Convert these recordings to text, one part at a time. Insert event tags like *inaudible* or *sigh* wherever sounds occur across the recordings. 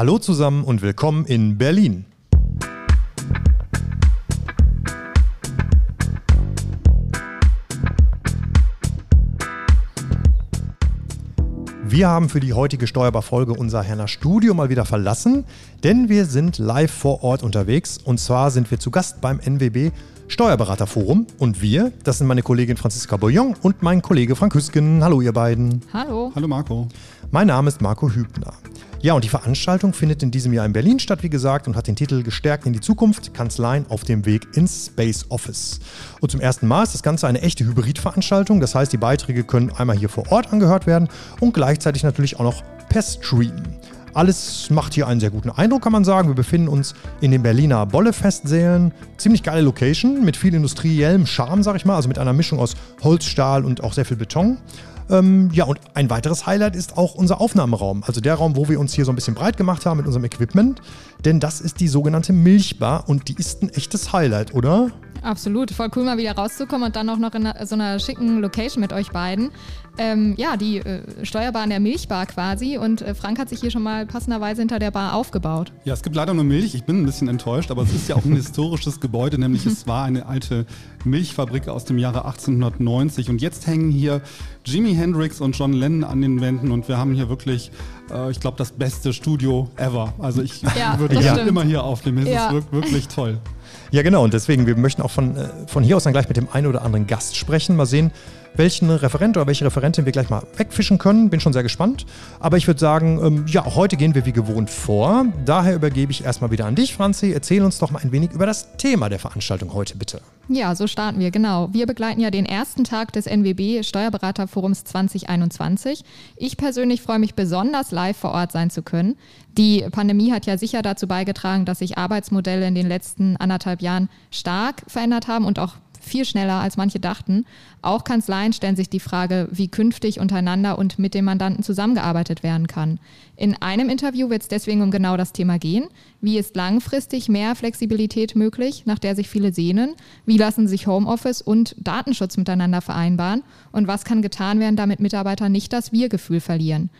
Hallo zusammen und willkommen in Berlin. Wir haben für die heutige Steuerbarfolge unser Herner Studio mal wieder verlassen, denn wir sind live vor Ort unterwegs und zwar sind wir zu Gast beim NWB Steuerberaterforum und wir, das sind meine Kollegin Franziska Bouillon und mein Kollege Frank Hüsken. Hallo ihr beiden. Hallo. Hallo Marco. Mein Name ist Marco Hübner. Ja, und die Veranstaltung findet in diesem Jahr in Berlin statt, wie gesagt, und hat den Titel Gestärkt in die Zukunft, Kanzleien auf dem Weg ins Space Office. Und zum ersten Mal ist das Ganze eine echte Hybridveranstaltung. Das heißt, die Beiträge können einmal hier vor Ort angehört werden und gleichzeitig natürlich auch noch per Stream. Alles macht hier einen sehr guten Eindruck, kann man sagen. Wir befinden uns in den Berliner Bollefestsälen. Ziemlich geile Location mit viel industriellem Charme, sag ich mal. Also mit einer Mischung aus Holz, Stahl und auch sehr viel Beton. Ähm, ja, und ein weiteres Highlight ist auch unser Aufnahmeraum. Also der Raum, wo wir uns hier so ein bisschen breit gemacht haben mit unserem Equipment. Denn das ist die sogenannte Milchbar und die ist ein echtes Highlight, oder? Absolut, voll cool mal wieder rauszukommen und dann auch noch in so einer schicken Location mit euch beiden. Ähm, ja, die äh, Steuerbar in der Milchbar quasi und äh, Frank hat sich hier schon mal passenderweise hinter der Bar aufgebaut. Ja, es gibt leider nur Milch, ich bin ein bisschen enttäuscht, aber es ist ja auch ein *laughs* historisches Gebäude, nämlich es war eine alte Milchfabrik aus dem Jahre 1890 und jetzt hängen hier Jimi Hendrix und John Lennon an den Wänden und wir haben hier wirklich, äh, ich glaube, das beste Studio ever. Also ich ja, *laughs* würde ja. immer hier aufnehmen, es ja. ist wirklich toll. Ja, genau. Und deswegen, wir möchten auch von, äh, von hier aus dann gleich mit dem einen oder anderen Gast sprechen. Mal sehen, welchen Referent oder welche Referentin wir gleich mal wegfischen können. Bin schon sehr gespannt. Aber ich würde sagen, ähm, ja, heute gehen wir wie gewohnt vor. Daher übergebe ich erstmal wieder an dich, Franzi. Erzähl uns doch mal ein wenig über das Thema der Veranstaltung heute, bitte. Ja, so starten wir, genau. Wir begleiten ja den ersten Tag des NWB Steuerberaterforums 2021. Ich persönlich freue mich besonders, live vor Ort sein zu können. Die Pandemie hat ja sicher dazu beigetragen, dass sich Arbeitsmodelle in den letzten anderthalb Jahren stark verändert haben und auch viel schneller, als manche dachten. Auch Kanzleien stellen sich die Frage, wie künftig untereinander und mit dem Mandanten zusammengearbeitet werden kann. In einem Interview wird es deswegen um genau das Thema gehen. Wie ist langfristig mehr Flexibilität möglich, nach der sich viele sehnen? Wie lassen sich Homeoffice und Datenschutz miteinander vereinbaren? Und was kann getan werden, damit Mitarbeiter nicht das Wir-Gefühl verlieren?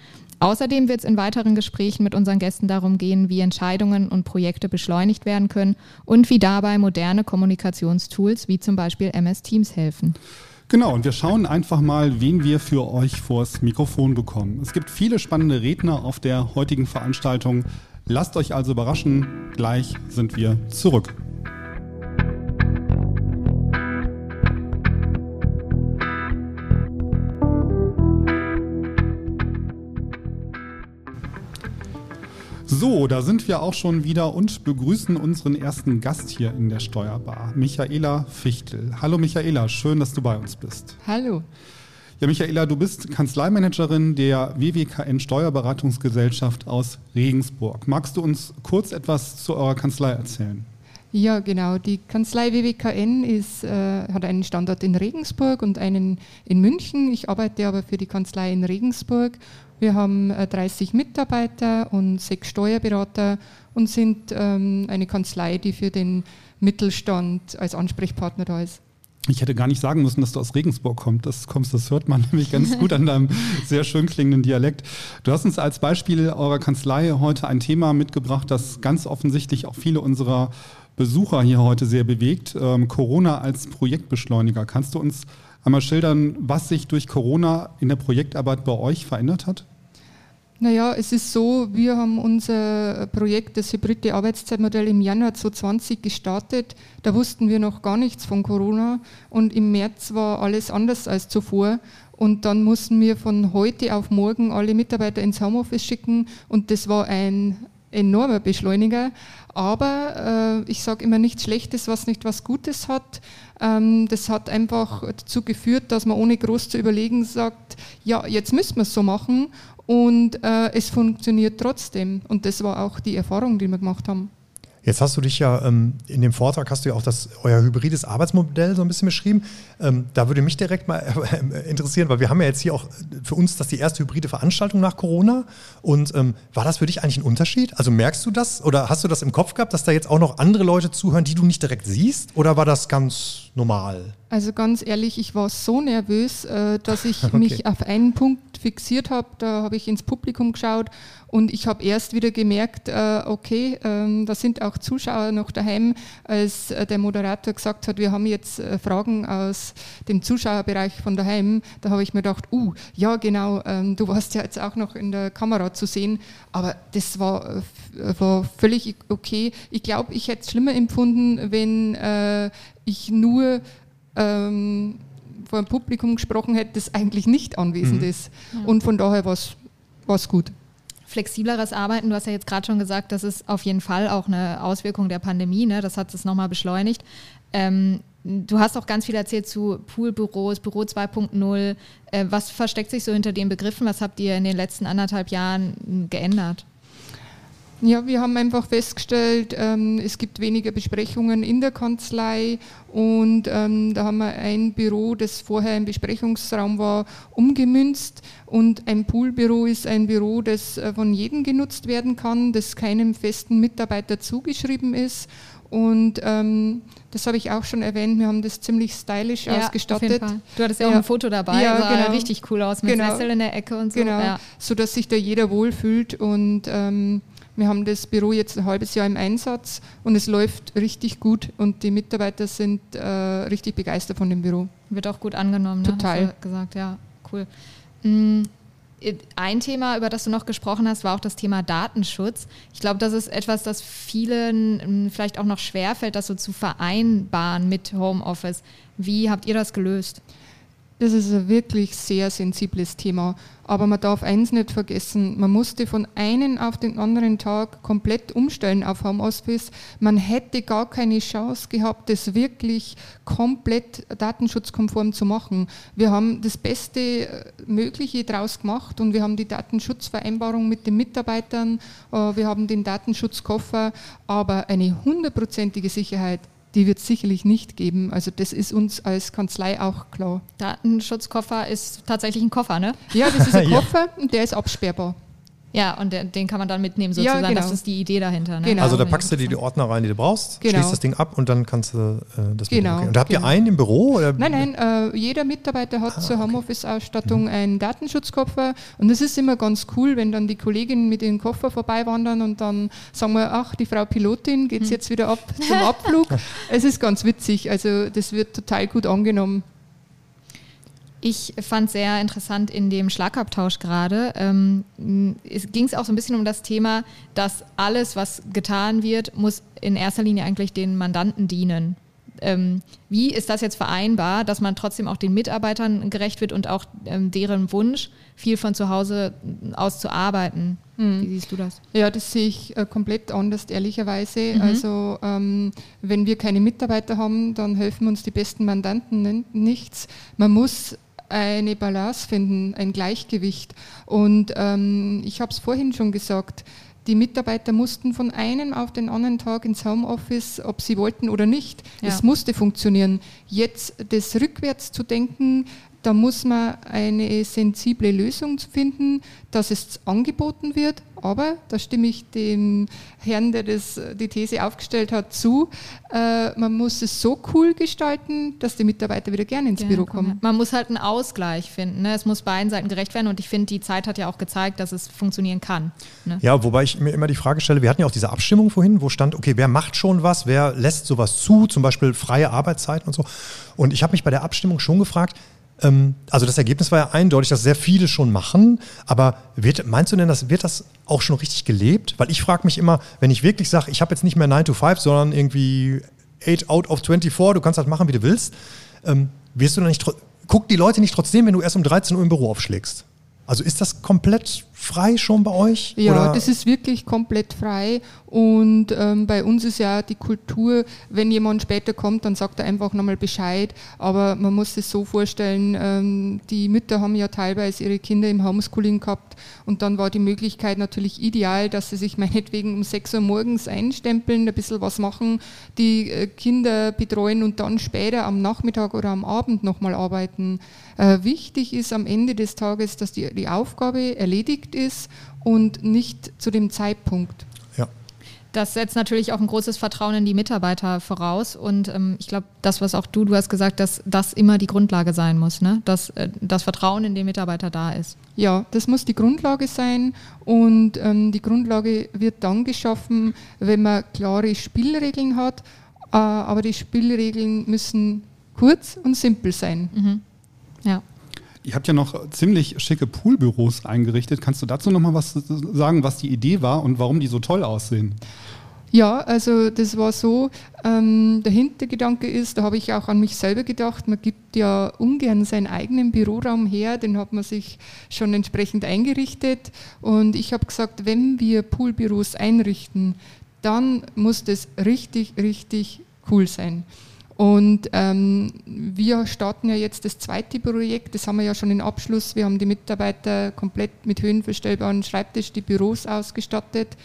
Außerdem wird es in weiteren Gesprächen mit unseren Gästen darum gehen, wie Entscheidungen und Projekte beschleunigt werden können und wie dabei moderne Kommunikationstools wie zum Beispiel MS Teams helfen. Genau, und wir schauen einfach mal, wen wir für euch vors Mikrofon bekommen. Es gibt viele spannende Redner auf der heutigen Veranstaltung. Lasst euch also überraschen, gleich sind wir zurück. So, da sind wir auch schon wieder und begrüßen unseren ersten Gast hier in der Steuerbar, Michaela Fichtel. Hallo Michaela, schön, dass du bei uns bist. Hallo. Ja, Michaela, du bist Kanzleimanagerin der WWKN Steuerberatungsgesellschaft aus Regensburg. Magst du uns kurz etwas zu eurer Kanzlei erzählen? Ja, genau. Die Kanzlei WWKN ist, äh, hat einen Standort in Regensburg und einen in München. Ich arbeite aber für die Kanzlei in Regensburg wir haben 30 äh, Mitarbeiter und sechs Steuerberater und sind ähm, eine Kanzlei, die für den Mittelstand als Ansprechpartner da ist. Ich hätte gar nicht sagen müssen, dass du aus Regensburg kommst. Das, kommst, das hört man *laughs* nämlich ganz gut an deinem sehr schön klingenden Dialekt. Du hast uns als Beispiel eurer Kanzlei heute ein Thema mitgebracht, das ganz offensichtlich auch viele unserer Besucher hier heute sehr bewegt. Ähm, Corona als Projektbeschleuniger. Kannst du uns einmal schildern, was sich durch Corona in der Projektarbeit bei euch verändert hat? Naja, es ist so, wir haben unser Projekt, das hybride Arbeitszeitmodell im Januar 2020 gestartet. Da wussten wir noch gar nichts von Corona und im März war alles anders als zuvor. Und dann mussten wir von heute auf morgen alle Mitarbeiter ins Homeoffice schicken und das war ein enormer Beschleuniger. Aber äh, ich sage immer nichts Schlechtes, was nicht was Gutes hat. Ähm, das hat einfach dazu geführt, dass man ohne groß zu überlegen sagt, ja, jetzt müssen wir es so machen und äh, es funktioniert trotzdem. Und das war auch die Erfahrung, die wir gemacht haben. Jetzt hast du dich ja ähm, in dem Vortrag hast du ja auch das euer hybrides Arbeitsmodell so ein bisschen beschrieben. Ähm, da würde mich direkt mal äh, *laughs* interessieren, weil wir haben ja jetzt hier auch für uns das die erste hybride Veranstaltung nach Corona. Und ähm, war das für dich eigentlich ein Unterschied? Also merkst du das oder hast du das im Kopf gehabt, dass da jetzt auch noch andere Leute zuhören, die du nicht direkt siehst? Oder war das ganz normal? Also ganz ehrlich, ich war so nervös, äh, dass ich *laughs* okay. mich auf einen Punkt fixiert habe. Da habe ich ins Publikum geschaut und ich habe erst wieder gemerkt, äh, okay, ähm, da sind auch Zuschauer noch daheim, als äh, der Moderator gesagt hat, wir haben jetzt Fragen aus dem Zuschauerbereich von daheim. Da habe ich mir gedacht, uh, ja genau, ähm, du warst ja jetzt auch noch in der Kamera zu sehen, aber das war, war völlig okay. Ich glaube, ich hätte es schlimmer empfunden, wenn ich nur ähm, vor einem Publikum gesprochen hätte, das eigentlich nicht anwesend mhm. ist. Ja. Und von daher war es gut. Flexibleres Arbeiten, du hast ja jetzt gerade schon gesagt, das ist auf jeden Fall auch eine Auswirkung der Pandemie, ne? das hat es nochmal beschleunigt. Ähm, du hast auch ganz viel erzählt zu Poolbüros, Büro 2.0. Äh, was versteckt sich so hinter den Begriffen? Was habt ihr in den letzten anderthalb Jahren geändert? Ja, wir haben einfach festgestellt, ähm, es gibt weniger Besprechungen in der Kanzlei und ähm, da haben wir ein Büro, das vorher ein Besprechungsraum war, umgemünzt und ein Poolbüro ist ein Büro, das äh, von jedem genutzt werden kann, das keinem festen Mitarbeiter zugeschrieben ist und ähm, das habe ich auch schon erwähnt, wir haben das ziemlich stylisch ja, ausgestattet. Du hattest ja auch ein Foto dabei, ja, sah genau. richtig cool aus mit genau. Sessel in der Ecke und so. Genau, ja. sodass sich da jeder wohlfühlt und ähm, wir haben das Büro jetzt ein halbes Jahr im Einsatz und es läuft richtig gut und die Mitarbeiter sind äh, richtig begeistert von dem Büro. Wird auch gut angenommen, ne? Total. Ne? gesagt, ja, cool. Mhm. Ein Thema, über das du noch gesprochen hast, war auch das Thema Datenschutz. Ich glaube, das ist etwas, das vielen hm, vielleicht auch noch schwerfällt, das so zu vereinbaren mit Homeoffice. Wie habt ihr das gelöst? Das ist ein wirklich sehr sensibles Thema. Aber man darf eins nicht vergessen, man musste von einem auf den anderen Tag komplett umstellen auf Homeoffice. Man hätte gar keine Chance gehabt, das wirklich komplett datenschutzkonform zu machen. Wir haben das Beste äh, Mögliche daraus gemacht und wir haben die Datenschutzvereinbarung mit den Mitarbeitern, äh, wir haben den Datenschutzkoffer, aber eine hundertprozentige Sicherheit die wird es sicherlich nicht geben. Also das ist uns als Kanzlei auch klar. Datenschutzkoffer ist tatsächlich ein Koffer, ne? Ja, das ist ein *laughs* Koffer ja. und der ist absperrbar. Ja, und den kann man dann mitnehmen sozusagen. Ja, genau. Das ist die Idee dahinter. Ne? Genau. Also da packst du dir die Ordner rein, die du brauchst, genau. schließt das Ding ab und dann kannst du äh, das genau. mitnehmen. Und habt genau. ihr einen im Büro? Oder? Nein, nein, äh, jeder Mitarbeiter hat ah, zur Homeoffice-Ausstattung mhm. einen Datenschutzkoffer und es ist immer ganz cool, wenn dann die Kolleginnen mit dem Koffer vorbeiwandern und dann sagen wir, ach, die Frau Pilotin, geht mhm. jetzt wieder ab zum Abflug. *laughs* es ist ganz witzig, also das wird total gut angenommen. Ich fand sehr interessant in dem Schlagabtausch gerade, ähm, es ging es auch so ein bisschen um das Thema, dass alles, was getan wird, muss in erster Linie eigentlich den Mandanten dienen. Ähm, wie ist das jetzt vereinbar, dass man trotzdem auch den Mitarbeitern gerecht wird und auch ähm, deren Wunsch, viel von zu Hause aus zu arbeiten? Hm. Wie siehst du das? Ja, das sehe ich äh, komplett anders, ehrlicherweise. Mhm. Also ähm, wenn wir keine Mitarbeiter haben, dann helfen uns die besten Mandanten nichts. Man muss eine Balance finden, ein Gleichgewicht. Und ähm, ich habe es vorhin schon gesagt, die Mitarbeiter mussten von einem auf den anderen Tag ins Homeoffice, ob sie wollten oder nicht. Ja. Es musste funktionieren. Jetzt das rückwärts zu denken, da muss man eine sensible Lösung finden, dass es angeboten wird. Aber, da stimme ich dem Herrn, der das, die These aufgestellt hat, zu, äh, man muss es so cool gestalten, dass die Mitarbeiter wieder gerne ins gerne Büro kommen. Man muss halt einen Ausgleich finden. Ne? Es muss beiden Seiten gerecht werden und ich finde, die Zeit hat ja auch gezeigt, dass es funktionieren kann. Ne? Ja, wobei ich mir immer die Frage stelle, wir hatten ja auch diese Abstimmung vorhin, wo stand, okay, wer macht schon was, wer lässt sowas zu, zum Beispiel freie Arbeitszeiten und so. Und ich habe mich bei der Abstimmung schon gefragt, ähm, also das Ergebnis war ja eindeutig, dass sehr viele schon machen. Aber wird, meinst du denn, dass, wird das auch schon richtig gelebt? Weil ich frage mich immer, wenn ich wirklich sage, ich habe jetzt nicht mehr 9 to 5, sondern irgendwie 8 out of 24, du kannst das machen, wie du willst, ähm, wirst du dann nicht, guck die Leute nicht trotzdem, wenn du erst um 13 Uhr im Büro aufschlägst? Also ist das komplett frei schon bei euch? Ja, oder? das ist wirklich komplett frei. Und ähm, bei uns ist ja die Kultur, wenn jemand später kommt, dann sagt er einfach nochmal Bescheid. Aber man muss es so vorstellen, ähm, die Mütter haben ja teilweise ihre Kinder im Homeschooling gehabt und dann war die Möglichkeit natürlich ideal, dass sie sich *laughs* meinetwegen um 6 Uhr morgens einstempeln, ein bisschen was machen, die äh, Kinder betreuen und dann später am Nachmittag oder am Abend nochmal arbeiten. Äh, wichtig ist am Ende des Tages, dass die, die Aufgabe erledigt ist und nicht zu dem Zeitpunkt. Ja. Das setzt natürlich auch ein großes Vertrauen in die Mitarbeiter voraus. Und ähm, ich glaube, das, was auch du, du hast gesagt, dass das immer die Grundlage sein muss, ne? dass äh, das Vertrauen in den Mitarbeiter da ist. Ja, das muss die Grundlage sein. Und ähm, die Grundlage wird dann geschaffen, wenn man klare Spielregeln hat. Äh, aber die Spielregeln müssen kurz und simpel sein. Mhm. Ja. Ihr habt ja noch ziemlich schicke Poolbüros eingerichtet. Kannst du dazu noch mal was sagen, was die Idee war und warum die so toll aussehen? Ja, also das war so, ähm, der Hintergedanke ist, da habe ich auch an mich selber gedacht, man gibt ja ungern seinen eigenen Büroraum her, den hat man sich schon entsprechend eingerichtet und ich habe gesagt, wenn wir Poolbüros einrichten, dann muss das richtig, richtig cool sein. Und ähm, wir starten ja jetzt das zweite Projekt, das haben wir ja schon in Abschluss. Wir haben die Mitarbeiter komplett mit höhenverstellbaren Schreibtisch, die Büros ausgestattet.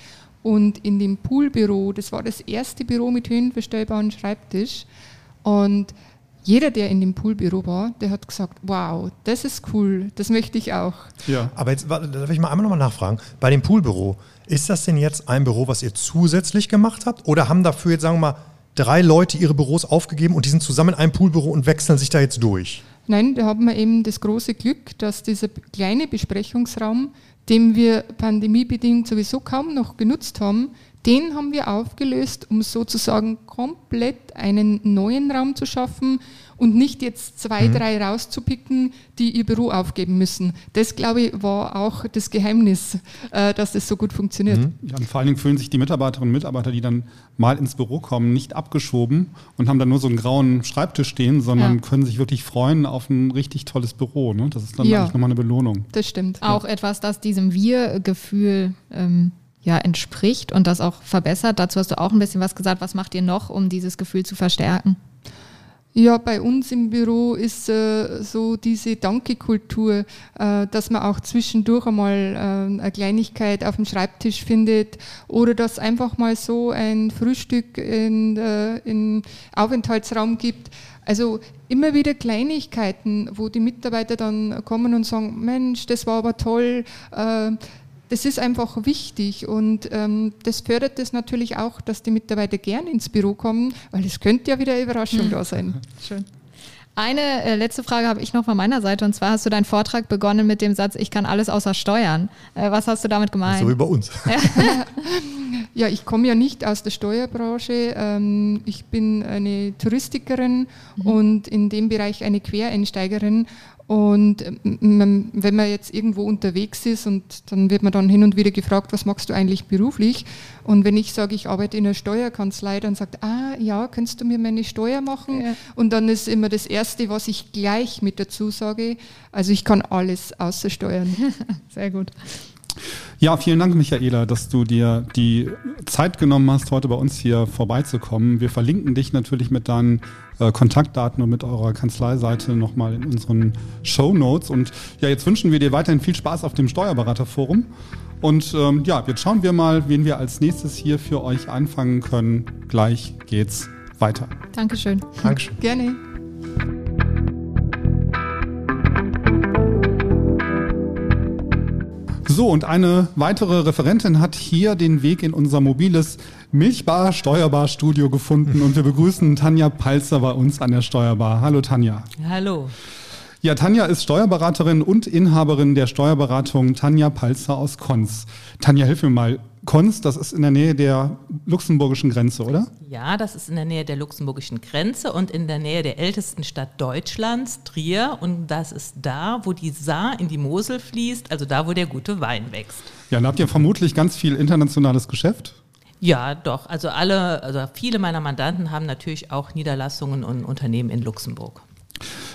Und in dem Poolbüro, das war das erste Büro mit höhenverstellbaren Schreibtisch. Und jeder, der in dem Poolbüro war, der hat gesagt, wow, das ist cool, das möchte ich auch. Ja. Aber jetzt darf ich mal einmal nochmal nachfragen. Bei dem Poolbüro, ist das denn jetzt ein Büro, was ihr zusätzlich gemacht habt? Oder haben dafür jetzt, sagen wir mal, drei Leute ihre Büros aufgegeben und die sind zusammen in einem Poolbüro und wechseln sich da jetzt durch? Nein, da haben wir eben das große Glück, dass dieser kleine Besprechungsraum, den wir pandemiebedingt sowieso kaum noch genutzt haben, den haben wir aufgelöst, um sozusagen komplett einen neuen Raum zu schaffen und nicht jetzt zwei, mhm. drei rauszupicken, die ihr Büro aufgeben müssen. Das, glaube ich, war auch das Geheimnis, äh, dass das so gut funktioniert. Mhm. Ja, und vor allen Dingen fühlen sich die Mitarbeiterinnen und Mitarbeiter, die dann mal ins Büro kommen, nicht abgeschoben und haben dann nur so einen grauen Schreibtisch stehen, sondern ja. können sich wirklich freuen auf ein richtig tolles Büro. Ne? Das ist dann ja. eigentlich nochmal eine Belohnung. Das stimmt. Auch ja. etwas, das diesem Wir-Gefühl ähm, ja, entspricht und das auch verbessert. Dazu hast du auch ein bisschen was gesagt. Was macht ihr noch, um dieses Gefühl zu verstärken? Ja, bei uns im Büro ist äh, so diese Danke-Kultur, äh, dass man auch zwischendurch einmal äh, eine Kleinigkeit auf dem Schreibtisch findet oder dass einfach mal so ein Frühstück in, äh, in Aufenthaltsraum gibt. Also immer wieder Kleinigkeiten, wo die Mitarbeiter dann kommen und sagen, Mensch, das war aber toll äh, das ist einfach wichtig und ähm, das fördert es natürlich auch, dass die Mitarbeiter gern ins Büro kommen, weil es könnte ja wieder eine Überraschung *laughs* da sein. Schön. Eine äh, letzte Frage habe ich noch von meiner Seite und zwar hast du deinen Vortrag begonnen mit dem Satz, ich kann alles außer Steuern. Äh, was hast du damit gemeint? So wie bei uns. *laughs* ja, ich komme ja nicht aus der Steuerbranche. Ähm, ich bin eine Touristikerin mhm. und in dem Bereich eine Quereinsteigerin und ähm, wenn man jetzt irgendwo unterwegs ist und dann wird man dann hin und wieder gefragt, was machst du eigentlich beruflich? Und wenn ich sage, ich arbeite in einer Steuerkanzlei, dann sagt, ah ja, kannst du mir meine Steuer machen? Ja. Und dann ist immer das Erste, was ich gleich mit dazu sage, also ich kann alles außer steuern. *laughs* Sehr gut. Ja, vielen Dank, Michaela, dass du dir die Zeit genommen hast, heute bei uns hier vorbeizukommen. Wir verlinken dich natürlich mit deinen äh, Kontaktdaten und mit eurer Kanzleiseite nochmal in unseren Show Notes. Und ja, jetzt wünschen wir dir weiterhin viel Spaß auf dem Steuerberaterforum. Und ähm, ja, jetzt schauen wir mal, wen wir als nächstes hier für euch einfangen können. Gleich geht's weiter. Dankeschön. Dankeschön. Gerne. So, und eine weitere Referentin hat hier den Weg in unser mobiles Milchbar Steuerbar Studio gefunden und wir begrüßen Tanja Palzer bei uns an der Steuerbar. Hallo Tanja. Hallo. Ja, Tanja ist Steuerberaterin und Inhaberin der Steuerberatung Tanja Palzer aus Konz. Tanja, hilf mir mal. Konz, das ist in der Nähe der luxemburgischen Grenze, oder? Ja, das ist in der Nähe der luxemburgischen Grenze und in der Nähe der ältesten Stadt Deutschlands, Trier. Und das ist da, wo die Saar in die Mosel fließt, also da, wo der gute Wein wächst. Ja, dann habt ihr vermutlich ganz viel internationales Geschäft. Ja, doch. Also alle, also viele meiner Mandanten haben natürlich auch Niederlassungen und Unternehmen in Luxemburg.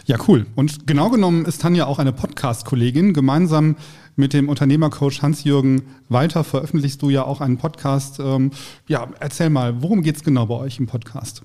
Ja, cool. Und genau genommen ist Tanja auch eine Podcast-Kollegin. Gemeinsam mit dem Unternehmercoach Hans-Jürgen Walter veröffentlichst du ja auch einen Podcast. Ähm, ja, erzähl mal, worum geht es genau bei euch im Podcast?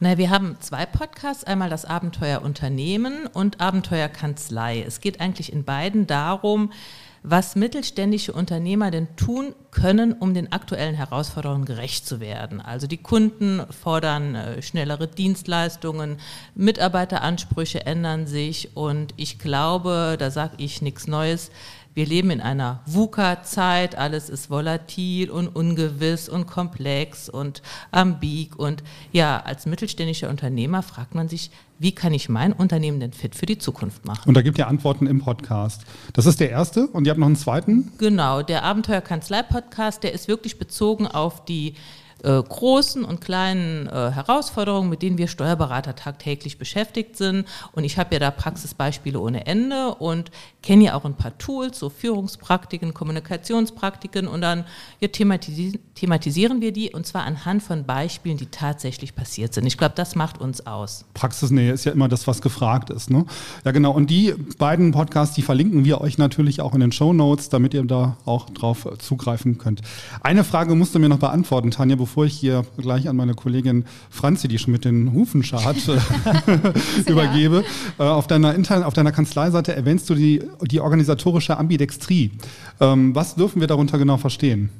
Na, wir haben zwei Podcasts, einmal das Abenteuer Unternehmen und Abenteuer Kanzlei. Es geht eigentlich in beiden darum, was mittelständische Unternehmer denn tun können, um den aktuellen Herausforderungen gerecht zu werden. Also die Kunden fordern äh, schnellere Dienstleistungen, Mitarbeiteransprüche ändern sich und ich glaube, da sage ich nichts Neues, wir leben in einer VUCA-Zeit, alles ist volatil und ungewiss und komplex und ambig. Und ja, als mittelständischer Unternehmer fragt man sich, wie kann ich mein Unternehmen denn fit für die Zukunft machen? Und da gibt ihr Antworten im Podcast. Das ist der erste und ihr habt noch einen zweiten? Genau, der Abenteuerkanzlei-Podcast, der ist wirklich bezogen auf die äh, großen und kleinen äh, Herausforderungen, mit denen wir Steuerberater tagtäglich beschäftigt sind. Und ich habe ja da Praxisbeispiele ohne Ende und kenne ja auch ein paar Tools, so Führungspraktiken, Kommunikationspraktiken und dann ja, thematisi thematisieren wir die und zwar anhand von Beispielen, die tatsächlich passiert sind. Ich glaube, das macht uns aus. Praxisnähe ist ja immer das, was gefragt ist. Ne? Ja, genau. Und die beiden Podcasts, die verlinken wir euch natürlich auch in den Show Notes, damit ihr da auch drauf zugreifen könnt. Eine Frage musst du mir noch beantworten, Tanja, bevor ich hier gleich an meine Kollegin Franzi, die schon mit den Hufen schart, *laughs* übergebe. Äh, auf, deiner Inter auf deiner Kanzleiseite erwähnst du die die organisatorische Ambidextrie. Ähm, was dürfen wir darunter genau verstehen?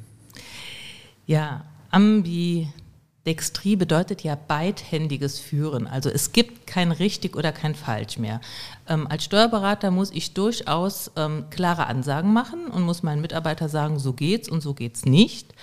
Ja, Ambidextrie bedeutet ja beidhändiges Führen. Also es gibt kein richtig oder kein falsch mehr. Ähm, als Steuerberater muss ich durchaus ähm, klare Ansagen machen und muss meinen Mitarbeiter sagen, so geht's und so geht's nicht.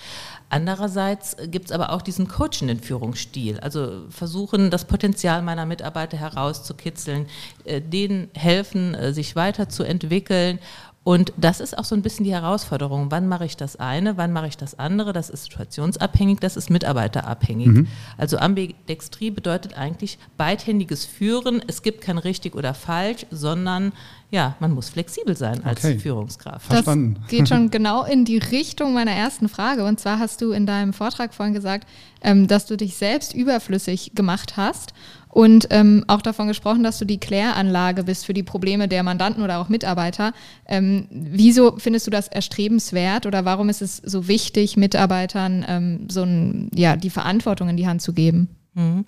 Andererseits gibt es aber auch diesen coachenden Führungsstil, also versuchen, das Potenzial meiner Mitarbeiter herauszukitzeln, äh, denen helfen, äh, sich weiterzuentwickeln und das ist auch so ein bisschen die Herausforderung. Wann mache ich das eine, wann mache ich das andere? Das ist situationsabhängig, das ist mitarbeiterabhängig. Mhm. Also Ambidextrie bedeutet eigentlich beidhändiges Führen. Es gibt kein richtig oder falsch, sondern ja, man muss flexibel sein als okay. Führungskraft. Verstanden. Das geht schon genau in die Richtung meiner ersten Frage. Und zwar hast du in deinem Vortrag vorhin gesagt, ähm, dass du dich selbst überflüssig gemacht hast und ähm, auch davon gesprochen, dass du die Kläranlage bist für die Probleme der Mandanten oder auch Mitarbeiter. Ähm, wieso findest du das erstrebenswert oder warum ist es so wichtig, Mitarbeitern ähm, so ein, ja, die Verantwortung in die Hand zu geben? Mhm.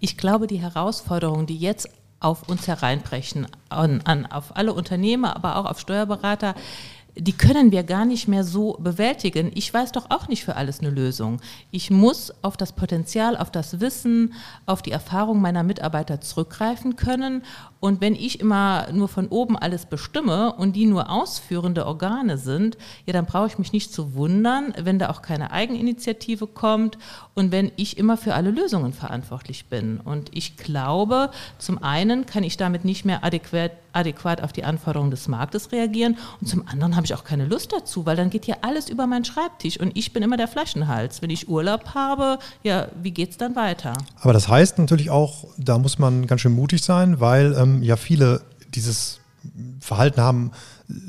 Ich glaube, die Herausforderungen, die jetzt auf uns hereinbrechen, an, an, auf alle Unternehmer, aber auch auf Steuerberater, die können wir gar nicht mehr so bewältigen. Ich weiß doch auch nicht für alles eine Lösung. Ich muss auf das Potenzial, auf das Wissen, auf die Erfahrung meiner Mitarbeiter zurückgreifen können. Und wenn ich immer nur von oben alles bestimme und die nur ausführende Organe sind, ja, dann brauche ich mich nicht zu wundern, wenn da auch keine Eigeninitiative kommt und wenn ich immer für alle Lösungen verantwortlich bin. Und ich glaube, zum einen kann ich damit nicht mehr adäquat, adäquat auf die Anforderungen des Marktes reagieren und zum anderen habe ich auch keine Lust dazu, weil dann geht ja alles über meinen Schreibtisch und ich bin immer der Flaschenhals. Wenn ich Urlaub habe, ja, wie geht es dann weiter? Aber das heißt natürlich auch, da muss man ganz schön mutig sein, weil ähm, ja viele dieses Verhalten haben,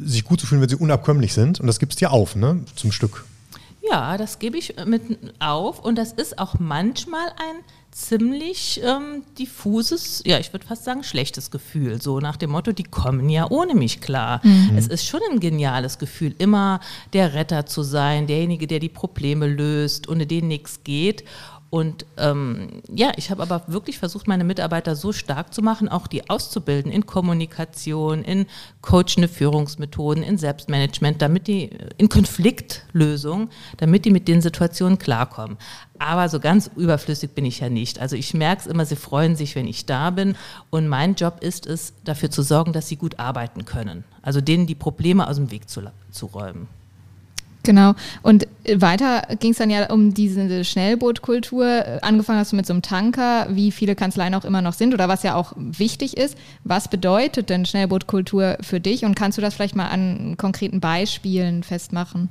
sich gut zu fühlen, wenn sie unabkömmlich sind. Und das gibst du ja auf, ne, zum Stück. Ja, das gebe ich mit auf und das ist auch manchmal ein ziemlich ähm, diffuses, ja, ich würde fast sagen, schlechtes Gefühl. So nach dem Motto, die kommen ja ohne mich klar. Mhm. Es ist schon ein geniales Gefühl, immer der Retter zu sein, derjenige, der die Probleme löst, ohne den nichts geht. Und ähm, ja, ich habe aber wirklich versucht, meine Mitarbeiter so stark zu machen, auch die auszubilden in Kommunikation, in coachende Führungsmethoden, in Selbstmanagement, damit die in Konfliktlösung, damit die mit den Situationen klarkommen. Aber so ganz überflüssig bin ich ja nicht. Also ich merke es immer, sie freuen sich, wenn ich da bin. Und mein Job ist es, dafür zu sorgen, dass sie gut arbeiten können. Also denen die Probleme aus dem Weg zu, zu räumen. Genau. Und weiter ging es dann ja um diese Schnellbootkultur. Angefangen hast du mit so einem Tanker, wie viele Kanzleien auch immer noch sind oder was ja auch wichtig ist. Was bedeutet denn Schnellbootkultur für dich und kannst du das vielleicht mal an konkreten Beispielen festmachen?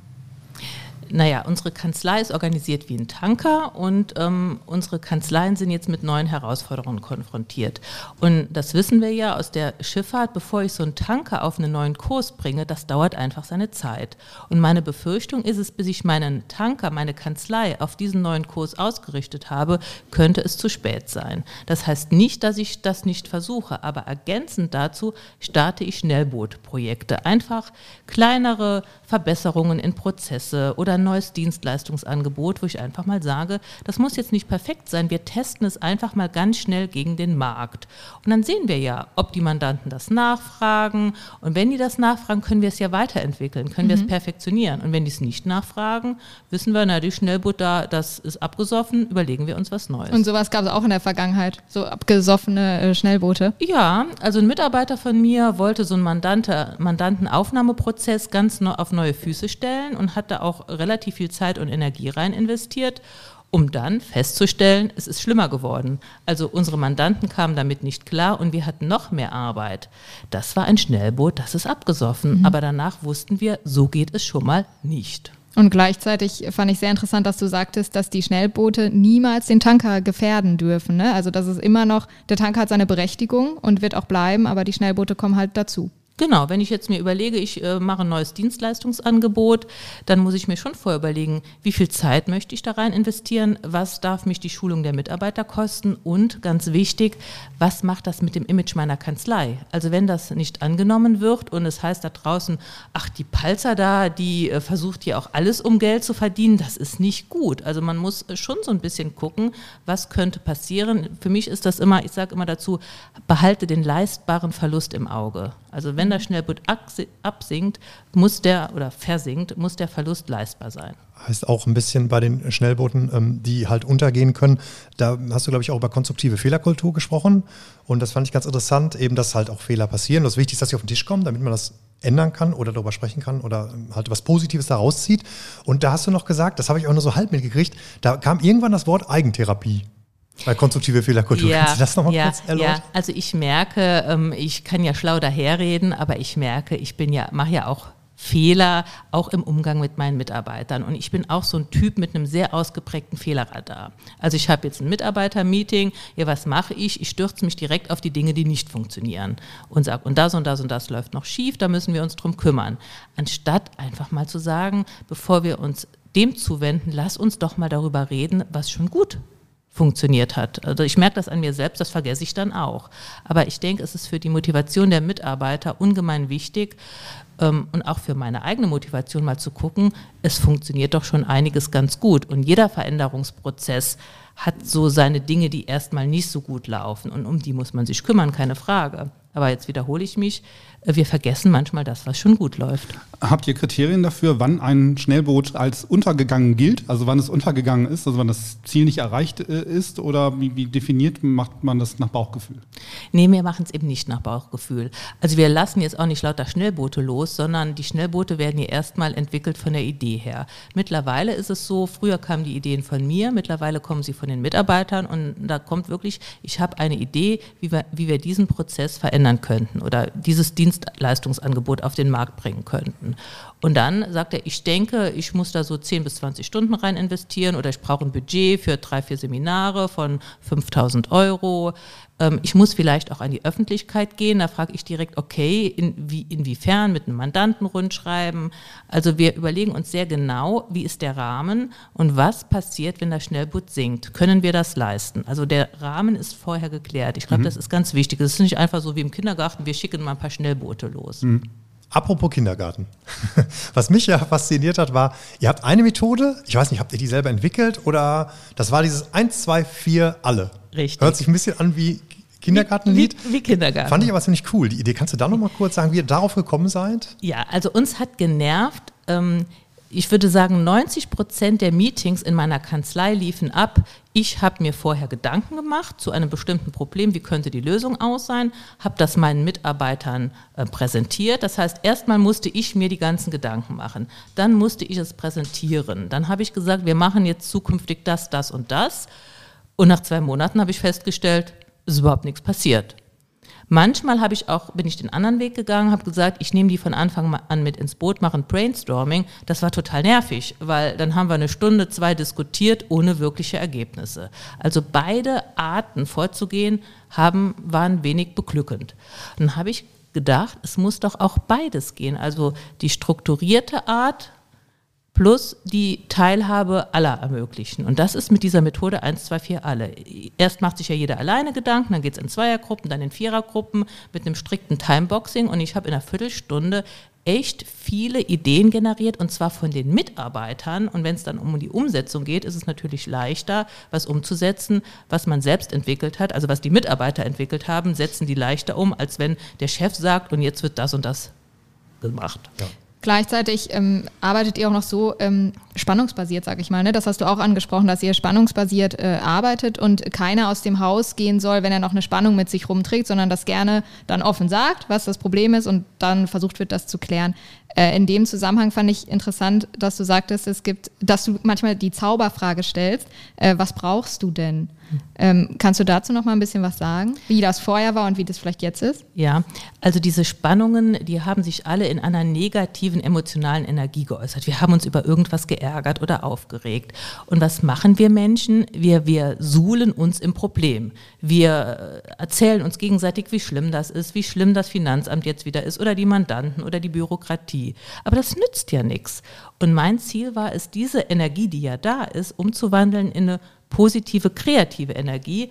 Naja, unsere Kanzlei ist organisiert wie ein Tanker und ähm, unsere Kanzleien sind jetzt mit neuen Herausforderungen konfrontiert. Und das wissen wir ja aus der Schifffahrt, bevor ich so einen Tanker auf einen neuen Kurs bringe, das dauert einfach seine Zeit. Und meine Befürchtung ist es, bis ich meinen Tanker, meine Kanzlei auf diesen neuen Kurs ausgerichtet habe, könnte es zu spät sein. Das heißt nicht, dass ich das nicht versuche, aber ergänzend dazu starte ich Schnellbootprojekte. Einfach kleinere Verbesserungen in Prozesse oder ein neues Dienstleistungsangebot, wo ich einfach mal sage, das muss jetzt nicht perfekt sein, wir testen es einfach mal ganz schnell gegen den Markt. Und dann sehen wir ja, ob die Mandanten das nachfragen und wenn die das nachfragen, können wir es ja weiterentwickeln, können mhm. wir es mhm. perfektionieren und wenn die es nicht nachfragen, wissen wir, na, die Schnellbutter, das ist abgesoffen, überlegen wir uns was Neues. Und sowas gab es auch in der Vergangenheit, so abgesoffene äh, Schnellboote? Ja, also ein Mitarbeiter von mir wollte so einen Mandante, Mandantenaufnahmeprozess ganz neu auf neue Füße stellen und hat da auch relativ viel Zeit und Energie rein investiert um dann festzustellen, es ist schlimmer geworden. Also unsere Mandanten kamen damit nicht klar und wir hatten noch mehr Arbeit. Das war ein Schnellboot, das ist abgesoffen, mhm. aber danach wussten wir, so geht es schon mal nicht. Und gleichzeitig fand ich sehr interessant, dass du sagtest, dass die Schnellboote niemals den Tanker gefährden dürfen. Ne? Also das ist immer noch, der Tanker hat seine Berechtigung und wird auch bleiben, aber die Schnellboote kommen halt dazu. Genau, wenn ich jetzt mir überlege, ich äh, mache ein neues Dienstleistungsangebot, dann muss ich mir schon vorher überlegen, wie viel Zeit möchte ich da rein investieren, was darf mich die Schulung der Mitarbeiter kosten und ganz wichtig, was macht das mit dem Image meiner Kanzlei? Also wenn das nicht angenommen wird und es heißt da draußen, ach, die Palzer da, die äh, versucht hier auch alles, um Geld zu verdienen, das ist nicht gut. Also man muss schon so ein bisschen gucken, was könnte passieren. Für mich ist das immer, ich sage immer dazu, behalte den leistbaren Verlust im Auge. Also wenn das Schnellboot absinkt, muss der oder versinkt, muss der Verlust leistbar sein. Heißt auch ein bisschen bei den Schnellbooten, ähm, die halt untergehen können. Da hast du, glaube ich, auch über konstruktive Fehlerkultur gesprochen. Und das fand ich ganz interessant, eben, dass halt auch Fehler passieren. Das ist, dass sie auf den Tisch kommen, damit man das ändern kann oder darüber sprechen kann oder ähm, halt was Positives daraus zieht. Und da hast du noch gesagt, das habe ich auch nur so halb mitgekriegt, da kam irgendwann das Wort Eigentherapie. Bei konstruktive Fehlerkultur. Ja, Kannst du das nochmal ja, kurz erläutern? Ja, also ich merke, ähm, ich kann ja schlau daherreden, aber ich merke, ich bin ja, mache ja auch Fehler, auch im Umgang mit meinen Mitarbeitern. Und ich bin auch so ein Typ mit einem sehr ausgeprägten Fehlerradar. Also ich habe jetzt ein Mitarbeitermeeting, ja, was mache ich? Ich stürze mich direkt auf die Dinge, die nicht funktionieren und sage, und das und das und das läuft noch schief, da müssen wir uns drum kümmern. Anstatt einfach mal zu sagen, bevor wir uns dem zuwenden, lass uns doch mal darüber reden, was schon gut funktioniert hat. Also ich merke das an mir selbst, das vergesse ich dann auch. Aber ich denke, es ist für die Motivation der Mitarbeiter ungemein wichtig ähm, und auch für meine eigene Motivation mal zu gucken, es funktioniert doch schon einiges ganz gut. Und jeder Veränderungsprozess hat so seine Dinge, die erstmal nicht so gut laufen. Und um die muss man sich kümmern, keine Frage. Aber jetzt wiederhole ich mich, wir vergessen manchmal das, was schon gut läuft. Habt ihr Kriterien dafür, wann ein Schnellboot als untergegangen gilt? Also wann es untergegangen ist, also wann das Ziel nicht erreicht äh, ist? Oder wie, wie definiert macht man das nach Bauchgefühl? Nee, wir machen es eben nicht nach Bauchgefühl. Also wir lassen jetzt auch nicht lauter Schnellboote los, sondern die Schnellboote werden ja erstmal entwickelt von der Idee her. Mittlerweile ist es so, früher kamen die Ideen von mir, mittlerweile kommen sie von den Mitarbeitern und da kommt wirklich, ich habe eine Idee, wie wir, wie wir diesen Prozess verändern könnten oder dieses Dienst Dienstleistungsangebot auf den Markt bringen könnten. Und dann sagt er, ich denke, ich muss da so 10 bis 20 Stunden rein investieren oder ich brauche ein Budget für drei, vier Seminare von 5000 Euro. Ähm, ich muss vielleicht auch an die Öffentlichkeit gehen. Da frage ich direkt, okay, in, wie, inwiefern mit einem Mandanten rundschreiben. Also wir überlegen uns sehr genau, wie ist der Rahmen und was passiert, wenn das Schnellboot sinkt. Können wir das leisten? Also der Rahmen ist vorher geklärt. Ich glaube, mhm. das ist ganz wichtig. Es ist nicht einfach so wie im Kindergarten, wir schicken mal ein paar Schnellboote los. Mhm. Apropos Kindergarten. *laughs* Was mich ja fasziniert hat, war, ihr habt eine Methode, ich weiß nicht, habt ihr die selber entwickelt oder das war dieses 1, 2, 4, alle. Richtig. Hört sich ein bisschen an wie Kindergartenlied. Wie, wie, Kindergarten. Fand ich aber ziemlich cool, die Idee. Kannst du da nochmal kurz sagen, wie ihr darauf gekommen seid? Ja, also uns hat genervt, ähm, ich würde sagen, 90 Prozent der Meetings in meiner Kanzlei liefen ab. Ich habe mir vorher Gedanken gemacht zu einem bestimmten Problem, wie könnte die Lösung aussehen, habe das meinen Mitarbeitern äh, präsentiert. Das heißt, erstmal musste ich mir die ganzen Gedanken machen. Dann musste ich es präsentieren. Dann habe ich gesagt, wir machen jetzt zukünftig das, das und das. Und nach zwei Monaten habe ich festgestellt, es ist überhaupt nichts passiert. Manchmal habe ich auch, bin ich den anderen Weg gegangen, habe gesagt, ich nehme die von Anfang an mit ins Boot, mache ein Brainstorming. Das war total nervig, weil dann haben wir eine Stunde, zwei diskutiert, ohne wirkliche Ergebnisse. Also beide Arten vorzugehen, haben, waren wenig beglückend. Dann habe ich gedacht, es muss doch auch beides gehen. Also die strukturierte Art, plus die Teilhabe aller ermöglichen. Und das ist mit dieser Methode 1, 2, 4 alle. Erst macht sich ja jeder alleine Gedanken, dann geht es in Zweiergruppen, dann in Vierergruppen mit einem strikten Timeboxing und ich habe in einer Viertelstunde echt viele Ideen generiert und zwar von den Mitarbeitern. Und wenn es dann um die Umsetzung geht, ist es natürlich leichter, was umzusetzen, was man selbst entwickelt hat. Also was die Mitarbeiter entwickelt haben, setzen die leichter um, als wenn der Chef sagt, und jetzt wird das und das gemacht. Ja. Gleichzeitig ähm, arbeitet ihr auch noch so ähm, spannungsbasiert, sag ich mal. Ne? Das hast du auch angesprochen, dass ihr spannungsbasiert äh, arbeitet und keiner aus dem Haus gehen soll, wenn er noch eine Spannung mit sich rumträgt, sondern das gerne dann offen sagt, was das Problem ist und dann versucht wird, das zu klären. Äh, in dem Zusammenhang fand ich interessant, dass du sagtest, es gibt, dass du manchmal die Zauberfrage stellst, äh, was brauchst du denn? Ähm, kannst du dazu noch mal ein bisschen was sagen, wie das vorher war und wie das vielleicht jetzt ist? Ja, also diese Spannungen, die haben sich alle in einer negativen emotionalen Energie geäußert. Wir haben uns über irgendwas geärgert oder aufgeregt. Und was machen wir Menschen? Wir, wir suhlen uns im Problem. Wir äh, erzählen uns gegenseitig, wie schlimm das ist, wie schlimm das Finanzamt jetzt wieder ist oder die Mandanten oder die Bürokratie. Aber das nützt ja nichts. Und mein Ziel war es, diese Energie, die ja da ist, umzuwandeln in eine positive, kreative Energie.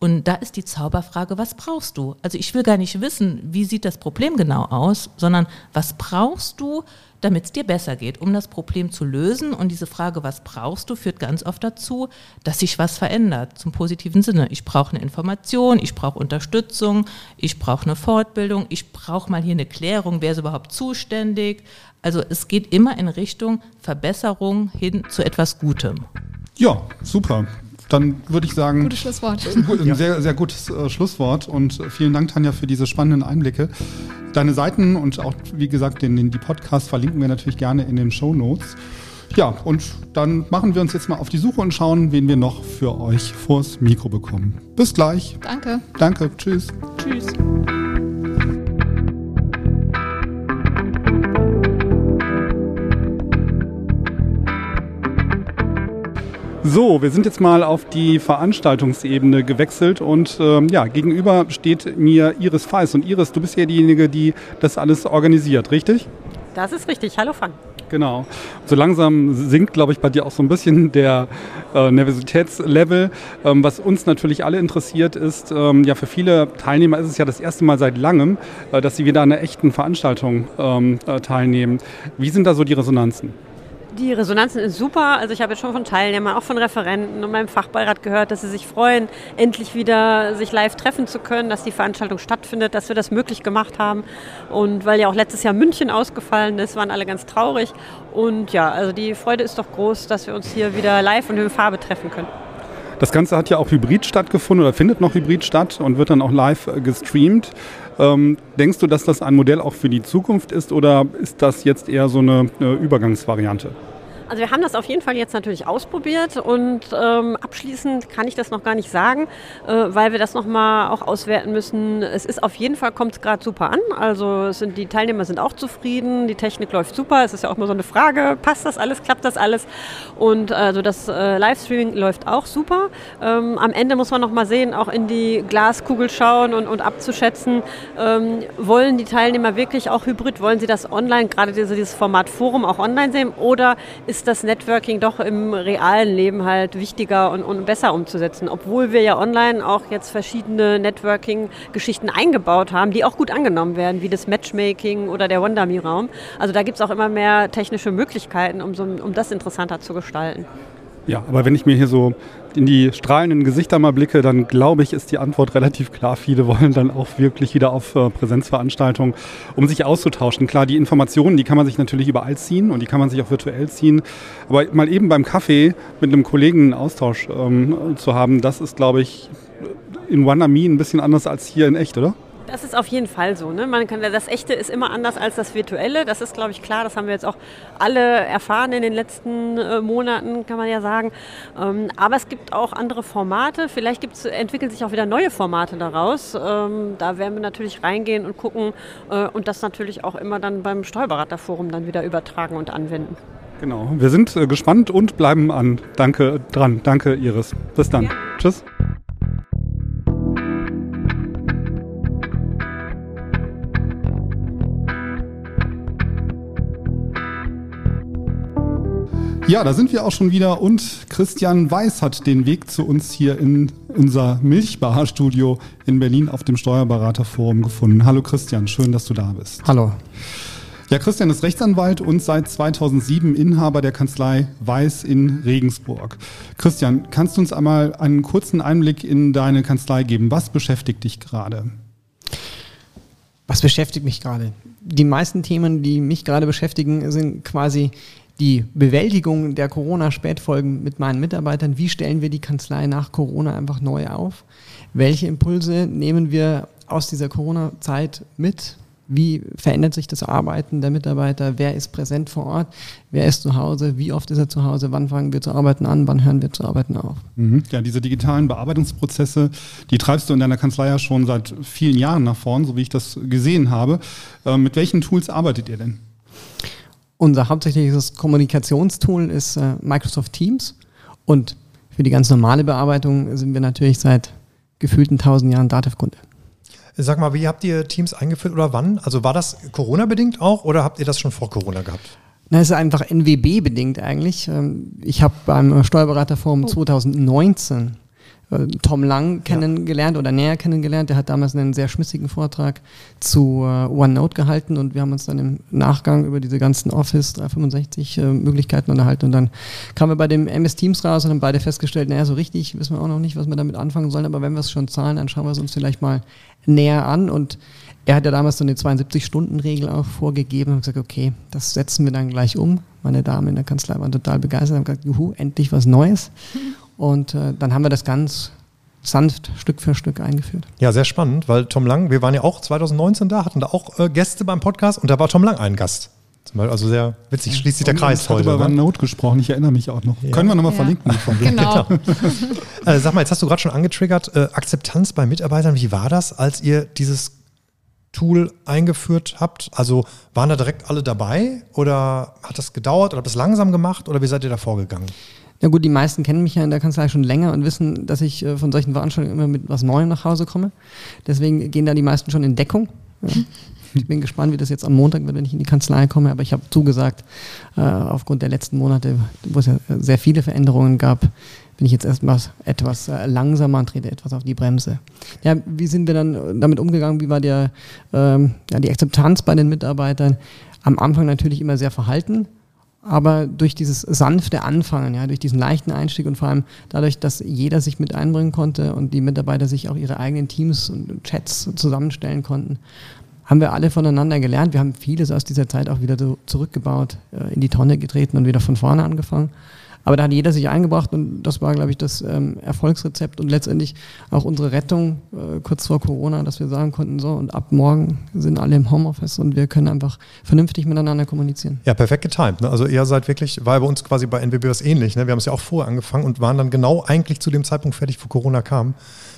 Und da ist die Zauberfrage, was brauchst du? Also ich will gar nicht wissen, wie sieht das Problem genau aus, sondern was brauchst du, damit es dir besser geht, um das Problem zu lösen. Und diese Frage, was brauchst du, führt ganz oft dazu, dass sich was verändert, zum positiven Sinne. Ich brauche eine Information, ich brauche Unterstützung, ich brauche eine Fortbildung, ich brauche mal hier eine Klärung, wer ist überhaupt zuständig. Also es geht immer in Richtung Verbesserung hin zu etwas Gutem. Ja, super. Dann würde ich sagen. Gutes Schlusswort. Ein sehr, sehr gutes äh, Schlusswort und vielen Dank, Tanja, für diese spannenden Einblicke. Deine Seiten und auch, wie gesagt, den, den, die Podcasts verlinken wir natürlich gerne in den Show Notes. Ja, und dann machen wir uns jetzt mal auf die Suche und schauen, wen wir noch für euch vors Mikro bekommen. Bis gleich. Danke. Danke. Tschüss. Tschüss. So, wir sind jetzt mal auf die Veranstaltungsebene gewechselt und ähm, ja, gegenüber steht mir Iris Feis. Und Iris, du bist ja diejenige, die das alles organisiert, richtig? Das ist richtig. Hallo Frank. Genau. So langsam sinkt, glaube ich, bei dir auch so ein bisschen der äh, Nervositätslevel. Ähm, was uns natürlich alle interessiert ist, ähm, ja, für viele Teilnehmer ist es ja das erste Mal seit langem, äh, dass sie wieder an einer echten Veranstaltung ähm, äh, teilnehmen. Wie sind da so die Resonanzen? Die Resonanzen sind super. Also ich habe jetzt schon von Teilnehmern, auch von Referenten und meinem Fachbeirat gehört, dass sie sich freuen, endlich wieder sich live treffen zu können, dass die Veranstaltung stattfindet, dass wir das möglich gemacht haben. Und weil ja auch letztes Jahr München ausgefallen ist, waren alle ganz traurig. Und ja, also die Freude ist doch groß, dass wir uns hier wieder live und in Farbe treffen können. Das Ganze hat ja auch hybrid stattgefunden oder findet noch hybrid statt und wird dann auch live äh, gestreamt. Ähm, denkst du, dass das ein Modell auch für die Zukunft ist oder ist das jetzt eher so eine, eine Übergangsvariante? Also wir haben das auf jeden Fall jetzt natürlich ausprobiert und ähm, abschließend kann ich das noch gar nicht sagen, äh, weil wir das nochmal auch auswerten müssen. Es ist auf jeden Fall, kommt es gerade super an. Also sind, die Teilnehmer sind auch zufrieden, die Technik läuft super. Es ist ja auch immer so eine Frage, passt das alles, klappt das alles? Und also das äh, Livestreaming läuft auch super. Ähm, am Ende muss man nochmal sehen, auch in die Glaskugel schauen und, und abzuschätzen, ähm, wollen die Teilnehmer wirklich auch hybrid, wollen sie das online, gerade diese, dieses Format Forum auch online sehen oder ist ist das Networking doch im realen Leben halt wichtiger und, und besser umzusetzen. Obwohl wir ja online auch jetzt verschiedene Networking-Geschichten eingebaut haben, die auch gut angenommen werden, wie das Matchmaking oder der Wonderme-Raum. Also da gibt es auch immer mehr technische Möglichkeiten, um, so, um das interessanter zu gestalten. Ja, aber wenn ich mir hier so in die strahlenden Gesichter mal blicke, dann glaube ich, ist die Antwort relativ klar. Viele wollen dann auch wirklich wieder auf äh, Präsenzveranstaltungen, um sich auszutauschen. Klar, die Informationen, die kann man sich natürlich überall ziehen und die kann man sich auch virtuell ziehen. Aber mal eben beim Kaffee mit einem Kollegen einen Austausch ähm, zu haben, das ist, glaube ich, in OneAmi ein bisschen anders als hier in echt, oder? Das ist auf jeden Fall so. Ne? Man kann, das Echte ist immer anders als das Virtuelle. Das ist, glaube ich, klar. Das haben wir jetzt auch alle erfahren in den letzten äh, Monaten, kann man ja sagen. Ähm, aber es gibt auch andere Formate. Vielleicht entwickeln sich auch wieder neue Formate daraus. Ähm, da werden wir natürlich reingehen und gucken äh, und das natürlich auch immer dann beim Steuerberaterforum dann wieder übertragen und anwenden. Genau. Wir sind äh, gespannt und bleiben an. Danke dran. Danke, Iris. Bis dann. Ja. Tschüss. Ja, da sind wir auch schon wieder und Christian Weiß hat den Weg zu uns hier in unser Milchbar-Studio in Berlin auf dem Steuerberaterforum gefunden. Hallo Christian, schön, dass du da bist. Hallo. Ja, Christian ist Rechtsanwalt und seit 2007 Inhaber der Kanzlei Weiß in Regensburg. Christian, kannst du uns einmal einen kurzen Einblick in deine Kanzlei geben? Was beschäftigt dich gerade? Was beschäftigt mich gerade? Die meisten Themen, die mich gerade beschäftigen, sind quasi die Bewältigung der Corona-Spätfolgen mit meinen Mitarbeitern. Wie stellen wir die Kanzlei nach Corona einfach neu auf? Welche Impulse nehmen wir aus dieser Corona-Zeit mit? Wie verändert sich das Arbeiten der Mitarbeiter? Wer ist präsent vor Ort? Wer ist zu Hause? Wie oft ist er zu Hause? Wann fangen wir zu arbeiten an? Wann hören wir zu arbeiten auf? Mhm. Ja, diese digitalen Bearbeitungsprozesse, die treibst du in deiner Kanzlei ja schon seit vielen Jahren nach vorn, so wie ich das gesehen habe. Äh, mit welchen Tools arbeitet ihr denn? Unser hauptsächliches Kommunikationstool ist äh, Microsoft Teams und für die ganz normale Bearbeitung sind wir natürlich seit gefühlten tausend Jahren Dativ-Kunde. Sag mal, wie habt ihr Teams eingeführt oder wann? Also war das Corona-bedingt auch oder habt ihr das schon vor Corona gehabt? Na, es ist einfach NWB-bedingt eigentlich. Ähm, ich habe beim Steuerberaterforum oh. 2019 äh, Tom Lang kennengelernt ja. oder näher kennengelernt. Der hat damals einen sehr schmissigen Vortrag zu äh, OneNote gehalten und wir haben uns dann im Nachgang über diese ganzen Office 365 äh, Möglichkeiten unterhalten und dann kamen wir bei dem MS Teams raus und haben beide festgestellt, naja, so richtig wissen wir auch noch nicht, was wir damit anfangen sollen, aber wenn wir es schon zahlen, dann schauen wir es uns vielleicht mal näher an und er hat ja damals so eine 72-Stunden-Regel auch vorgegeben und gesagt, okay, das setzen wir dann gleich um. Meine Damen in der Kanzlei waren total begeistert und haben gesagt, juhu, endlich was Neues. *laughs* Und äh, dann haben wir das ganz sanft Stück für Stück eingeführt. Ja, sehr spannend, weil Tom Lang, wir waren ja auch 2019 da, hatten da auch äh, Gäste beim Podcast und da war Tom Lang ein Gast. Also sehr witzig, schließt sich der Kreis ich heute. über ne? OneNote gesprochen, ich erinnere mich auch noch. Ja. Können wir nochmal ja. verlinken. *laughs* Genau. genau. *laughs* äh, sag mal, jetzt hast du gerade schon angetriggert, äh, Akzeptanz bei Mitarbeitern. Wie war das, als ihr dieses Tool eingeführt habt? Also waren da direkt alle dabei oder hat das gedauert oder habt ihr es langsam gemacht oder wie seid ihr da vorgegangen? Ja gut, die meisten kennen mich ja in der Kanzlei schon länger und wissen, dass ich äh, von solchen Veranstaltungen immer mit was Neuem nach Hause komme. Deswegen gehen da die meisten schon in Deckung. Ja. Ich bin gespannt, wie das jetzt am Montag wird, wenn ich in die Kanzlei komme. Aber ich habe zugesagt, äh, aufgrund der letzten Monate, wo es ja sehr viele Veränderungen gab, bin ich jetzt erstmal etwas äh, langsamer und trete etwas auf die Bremse. Ja, wie sind wir dann damit umgegangen? Wie war der, ähm, ja, die Akzeptanz bei den Mitarbeitern? Am Anfang natürlich immer sehr verhalten aber durch dieses sanfte Anfangen, ja, durch diesen leichten Einstieg und vor allem dadurch, dass jeder sich mit einbringen konnte und die Mitarbeiter sich auch ihre eigenen Teams und Chats zusammenstellen konnten, haben wir alle voneinander gelernt. Wir haben vieles aus dieser Zeit auch wieder so zurückgebaut, äh, in die Tonne getreten und wieder von vorne angefangen. Aber da hat jeder sich eingebracht und das war, glaube ich, das ähm, Erfolgsrezept und letztendlich auch unsere Rettung äh, kurz vor Corona, dass wir sagen konnten, so und ab morgen sind alle im Homeoffice und wir können einfach vernünftig miteinander kommunizieren. Ja, perfekt getimt. Ne? Also ihr seid wirklich, war bei uns quasi bei NBB was ähnlich. Ne? Wir haben es ja auch vorher angefangen und waren dann genau eigentlich zu dem Zeitpunkt fertig, wo Corona kam.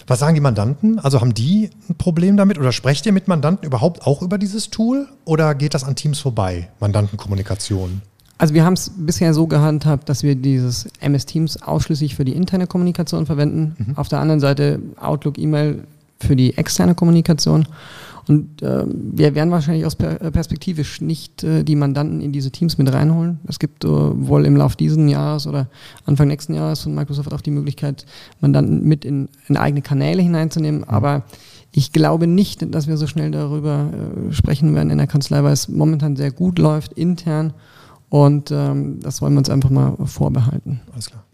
Was sagen die Mandanten? Also haben die ein Problem damit oder sprecht ihr mit Mandanten überhaupt auch über dieses Tool oder geht das an Teams vorbei, Mandantenkommunikation? Also wir haben es bisher so gehandhabt, dass wir dieses MS Teams ausschließlich für die interne Kommunikation verwenden. Mhm. Auf der anderen Seite Outlook E-Mail für die externe Kommunikation. Und äh, wir werden wahrscheinlich aus per perspektivisch nicht äh, die Mandanten in diese Teams mit reinholen. Es gibt äh, wohl im Laufe dieses Jahres oder Anfang nächsten Jahres von Microsoft auch die Möglichkeit, Mandanten mit in, in eigene Kanäle hineinzunehmen. Mhm. Aber ich glaube nicht, dass wir so schnell darüber äh, sprechen werden in der Kanzlei, weil es momentan sehr gut läuft intern und ähm, das wollen wir uns einfach mal vorbehalten. Alles klar.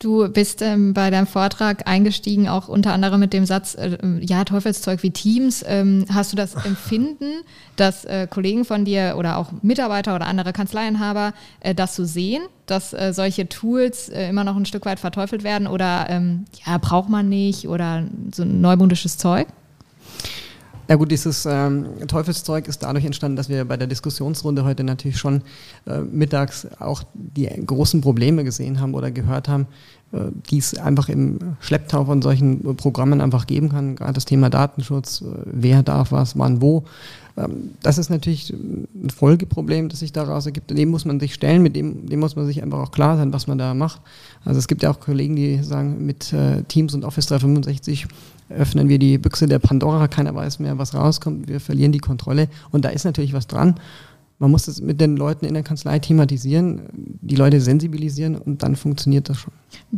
Du bist ähm, bei deinem Vortrag eingestiegen, auch unter anderem mit dem Satz, äh, ja, Teufelszeug wie Teams. Ähm, hast du das *laughs* Empfinden, dass äh, Kollegen von dir oder auch Mitarbeiter oder andere Kanzleienhaber äh, das so sehen, dass äh, solche Tools äh, immer noch ein Stück weit verteufelt werden oder ähm, ja, braucht man nicht oder so ein neumodisches Zeug? Ja gut, dieses ähm, Teufelszeug ist dadurch entstanden, dass wir bei der Diskussionsrunde heute natürlich schon äh, mittags auch die großen Probleme gesehen haben oder gehört haben, äh, die es einfach im Schlepptau von solchen Programmen einfach geben kann. Gerade das Thema Datenschutz, äh, wer darf was, wann, wo. Ähm, das ist natürlich ein Folgeproblem, das sich daraus ergibt. Dem muss man sich stellen, mit dem, dem muss man sich einfach auch klar sein, was man da macht. Also es gibt ja auch Kollegen, die sagen, mit äh, Teams und Office 365 öffnen wir die Büchse der Pandora, keiner weiß mehr, was rauskommt, wir verlieren die Kontrolle und da ist natürlich was dran. man muss es mit den Leuten in der Kanzlei thematisieren, die Leute sensibilisieren und dann funktioniert das schon.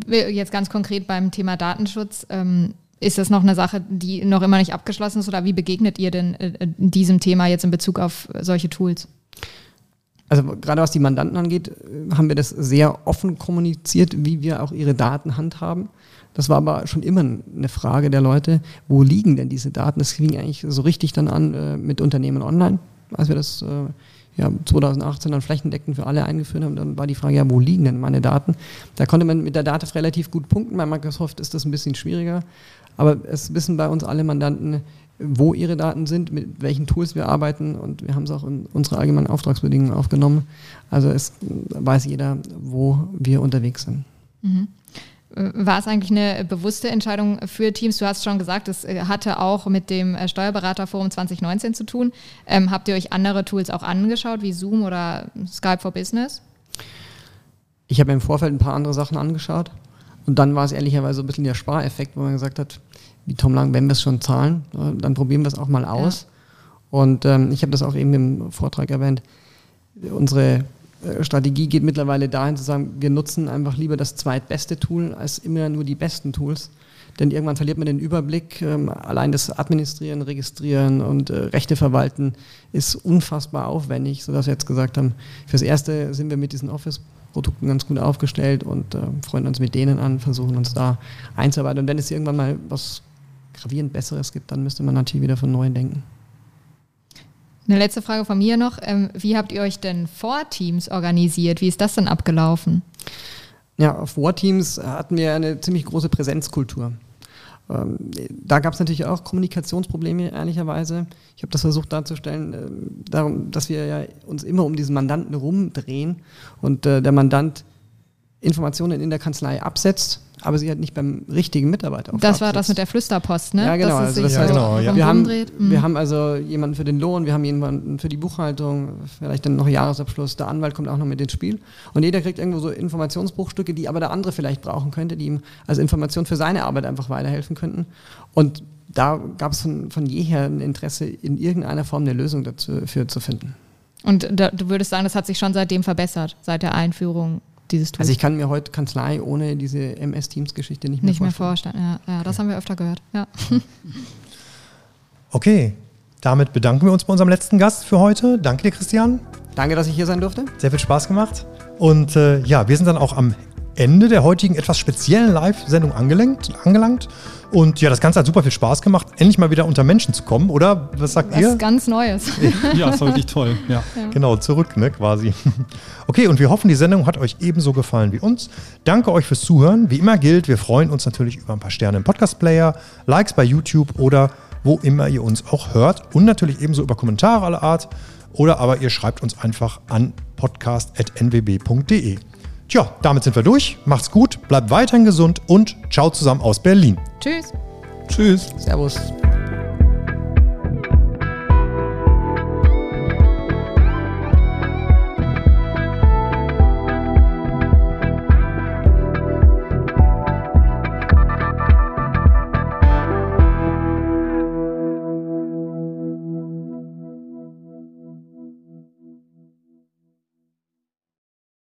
Jetzt ganz konkret beim Thema Datenschutz. Ähm, ist das noch eine Sache, die noch immer nicht abgeschlossen ist oder wie begegnet ihr denn äh, diesem Thema jetzt in Bezug auf solche Tools? Also gerade was die Mandanten angeht, äh, haben wir das sehr offen kommuniziert, wie wir auch ihre Daten handhaben. Das war aber schon immer eine Frage der Leute, wo liegen denn diese Daten? Das fing eigentlich so richtig dann an äh, mit Unternehmen online, als wir das äh, ja, 2018 dann flächendeckend für alle eingeführt haben. Dann war die Frage, ja, wo liegen denn meine Daten? Da konnte man mit der Daten relativ gut punkten. Bei Microsoft ist das ein bisschen schwieriger. Aber es wissen bei uns alle Mandanten, wo ihre Daten sind, mit welchen Tools wir arbeiten und wir haben es auch in unsere allgemeinen Auftragsbedingungen aufgenommen. Also es weiß jeder, wo wir unterwegs sind. Mhm. War es eigentlich eine bewusste Entscheidung für Teams? Du hast schon gesagt, es äh, hatte auch mit dem äh, Steuerberaterforum 2019 zu tun. Ähm, habt ihr euch andere Tools auch angeschaut, wie Zoom oder Skype for Business? Ich habe mir im Vorfeld ein paar andere Sachen angeschaut. Und dann war es ehrlicherweise ein bisschen der Spareffekt, wo man gesagt hat, wie Tom Lang, wenn wir es schon zahlen, dann probieren wir es auch mal aus. Ja. Und ähm, ich habe das auch eben im Vortrag erwähnt. Unsere äh, Strategie geht mittlerweile dahin zu sagen, wir nutzen einfach lieber das zweitbeste Tool als immer nur die besten Tools. Denn irgendwann verliert man den Überblick. Ähm, allein das Administrieren, Registrieren und äh, Rechte verwalten ist unfassbar aufwendig, sodass wir jetzt gesagt haben, fürs Erste sind wir mit diesen Office-Produkten ganz gut aufgestellt und äh, freuen uns mit denen an, versuchen uns da einzuarbeiten. Und wenn es irgendwann mal was gravierend Besseres gibt, dann müsste man natürlich wieder von neu denken. Eine letzte Frage von mir noch. Ähm, wie habt ihr euch denn vor Teams organisiert? Wie ist das denn abgelaufen? Ja, vor Teams hatten wir eine ziemlich große Präsenzkultur. Ähm, da gab es natürlich auch Kommunikationsprobleme, ehrlicherweise. Ich habe das versucht darzustellen, äh, darum, dass wir ja uns immer um diesen Mandanten rumdrehen und äh, der Mandant Informationen in der Kanzlei absetzt aber sie hat nicht beim richtigen Mitarbeiter Das war das mit der Flüsterpost, ne? Ja, genau. Also das ja, heißt, genau ja. wir, haben, mhm. wir haben also jemanden für den Lohn, wir haben jemanden für die Buchhaltung, vielleicht dann noch Jahresabschluss, der Anwalt kommt auch noch mit ins Spiel. Und jeder kriegt irgendwo so Informationsbruchstücke, die aber der andere vielleicht brauchen könnte, die ihm als Information für seine Arbeit einfach weiterhelfen könnten. Und da gab es von, von jeher ein Interesse, in irgendeiner Form eine Lösung dafür zu finden. Und da, du würdest sagen, das hat sich schon seitdem verbessert, seit der Einführung dieses Tool. Also ich kann mir heute Kanzlei ohne diese MS-Teams-Geschichte nicht mehr nicht vorstellen. Nicht mehr vorstellen, ja, ja das haben wir öfter gehört. Ja. *laughs* Okay, damit bedanken wir uns bei unserem letzten Gast für heute. Danke dir, Christian. Danke, dass ich hier sein durfte. Sehr viel Spaß gemacht. Und äh, ja, wir sind dann auch am Ende der heutigen etwas speziellen Live-Sendung angelangt. Und ja, das Ganze hat super viel Spaß gemacht, endlich mal wieder unter Menschen zu kommen, oder? Was sagt Was ihr? Was ganz Neues. *laughs* ja, ist wirklich toll. Ja. ja. Genau, zurück, ne, quasi. *laughs* Okay, und wir hoffen, die Sendung hat euch ebenso gefallen wie uns. Danke euch fürs Zuhören. Wie immer gilt, wir freuen uns natürlich über ein paar Sterne im Podcast-Player, Likes bei YouTube oder wo immer ihr uns auch hört. Und natürlich ebenso über Kommentare aller Art. Oder aber ihr schreibt uns einfach an podcast.nwb.de. Tja, damit sind wir durch. Macht's gut, bleibt weiterhin gesund und ciao zusammen aus Berlin. Tschüss. Tschüss. Servus.